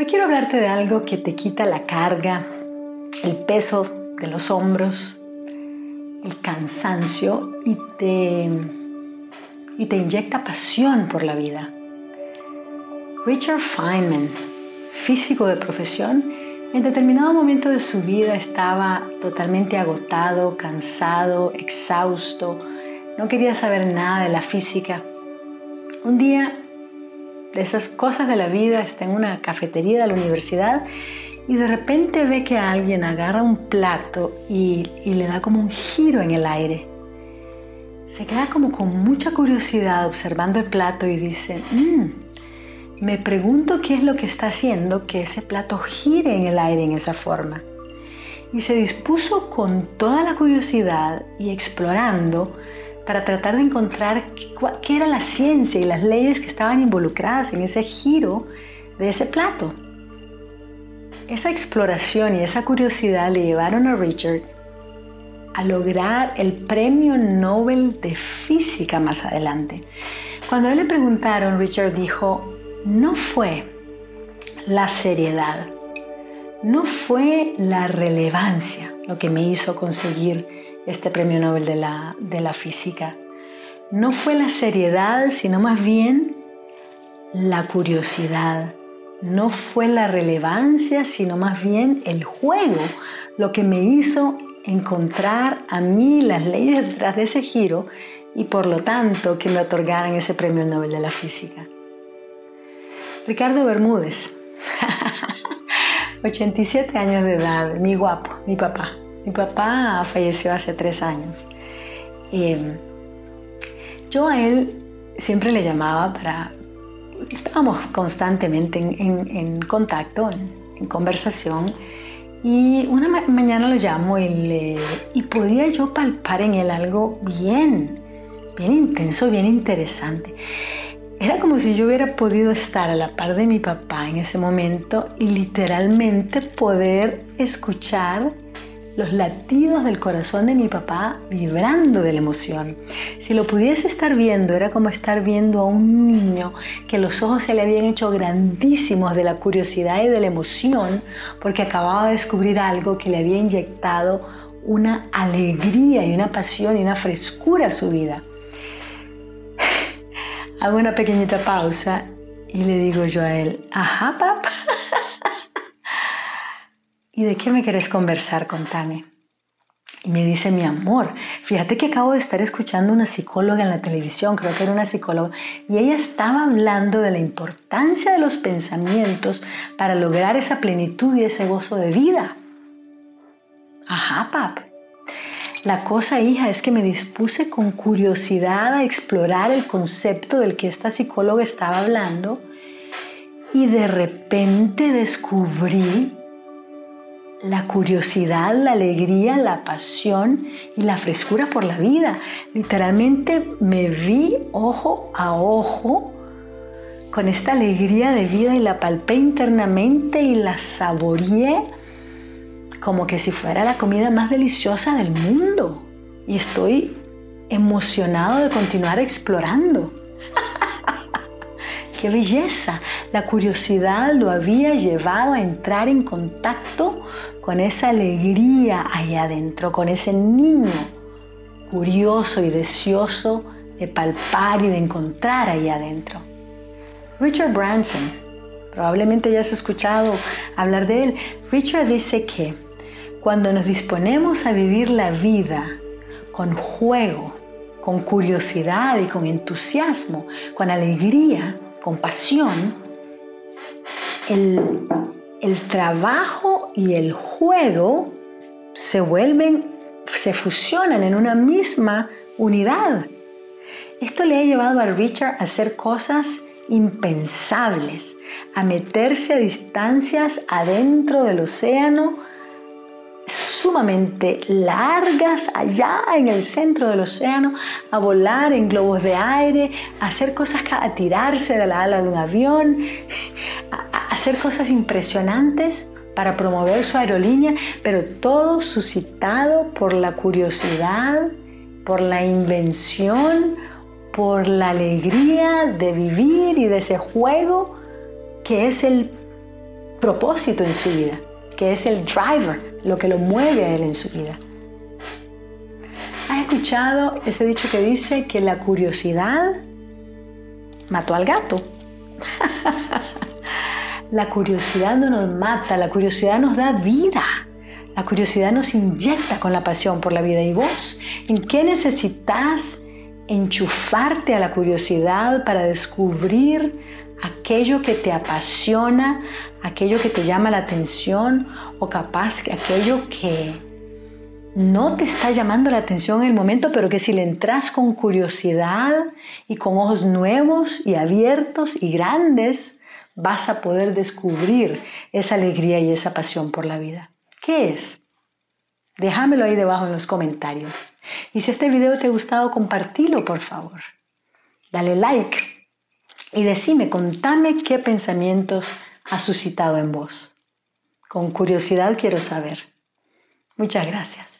Hoy quiero hablarte de algo que te quita la carga, el peso de los hombros, el cansancio y te, y te inyecta pasión por la vida. Richard Feynman, físico de profesión, en determinado momento de su vida estaba totalmente agotado, cansado, exhausto, no quería saber nada de la física. Un día de esas cosas de la vida, está en una cafetería de la universidad y de repente ve que alguien agarra un plato y, le da como un giro en el aire. Se queda como con mucha curiosidad observando el plato y dice, mm, me pregunto qué es lo que está haciendo que ese plato gire en el aire en esa forma. Y se dispuso con toda la curiosidad y explorando para tratar de encontrar qué era la ciencia y las leyes que estaban involucradas en ese giro de ese plato. Esa exploración y esa curiosidad le llevaron a Richard a lograr el premio Nobel de Física más adelante. Cuando a él le preguntaron, Richard dijo, no fue la seriedad, no fue la relevancia lo que me hizo conseguir este premio Nobel de la, de la física. No fue la seriedad, sino más bien la curiosidad. No fue la relevancia, sino más bien el juego, lo que me hizo encontrar a mí las leyes detrás de ese giro y por lo tanto que me otorgaran ese premio Nobel de la física. Ricardo Bermúdez, 87 años de edad, mi guapo, mi papá. Mi papá falleció hace tres años. Eh, yo a él siempre le llamaba para... Estábamos constantemente en, contacto, en, conversación, y una mañana lo llamo y, y podía yo palpar en él algo bien, bien intenso, bien interesante. Era como si yo hubiera podido estar a la par de mi papá en ese momento y literalmente poder escuchar los latidos del corazón de mi papá vibrando de la emoción. Si lo pudiese estar viendo, era como estar viendo a un niño que los ojos se le habían hecho grandísimos de la curiosidad y de la emoción porque acababa de descubrir algo que le había inyectado una alegría y una pasión y una frescura a su vida. Hago una pequeñita pausa y le digo yo a él, ajá, papá. ¿Y de qué me querés conversar? Contame. Y me dice, mi amor, fíjate que acabo de estar escuchando una psicóloga en la televisión, creo que era una psicóloga, y ella estaba hablando de la importancia de los pensamientos para lograr esa plenitud y ese gozo de vida. Ajá, pap. La cosa, hija, es que me dispuse con curiosidad a explorar el concepto del que esta psicóloga estaba hablando y de repente descubrí la curiosidad, la alegría, la pasión y la frescura por la vida. Literalmente me vi ojo a ojo con esta alegría de vida y la palpé internamente y la saboreé como que si fuera la comida más deliciosa del mundo. Y estoy emocionado de continuar explorando. ¡Qué belleza! La curiosidad lo había llevado a entrar en contacto con esa alegría ahí adentro, con ese niño curioso y deseoso de palpar y de encontrar ahí adentro. Richard Branson, probablemente ya has escuchado hablar de él. Richard dice que cuando nos disponemos a vivir la vida con juego, con curiosidad y con entusiasmo, con alegría, compasión, el, el trabajo y el juego se vuelven, se fusionan en una misma unidad. Esto le ha llevado a Richard a hacer cosas impensables, a meterse a distancias adentro del océano sumamente largas allá en el centro del océano, a volar en globos de aire, a hacer cosas, a tirarse de la ala de un avión, hacer cosas impresionantes para promover su aerolínea, pero todo suscitado por la curiosidad, por la invención, por la alegría de vivir y de ese juego que es el propósito en su vida, que es el driver, lo que lo mueve a él en su vida. ¿Has escuchado ese dicho que dice que la curiosidad mató al gato? la curiosidad no nos mata, la curiosidad nos da vida. La curiosidad nos inyecta con la pasión por la vida. ¿Y vos? ¿En qué necesitas enchufarte a la curiosidad para descubrir aquello que te apasiona, aquello que te llama la atención o capaz aquello que no te está llamando la atención en el momento, pero que si le entras con curiosidad y con ojos nuevos y abiertos y grandes, vas a poder descubrir esa alegría y esa pasión por la vida. ¿Qué es? Déjamelo ahí debajo en los comentarios. Y si este video te ha gustado, compartilo por favor. Dale like y decime, contame qué pensamientos ha suscitado en vos. Con curiosidad quiero saber. Muchas gracias.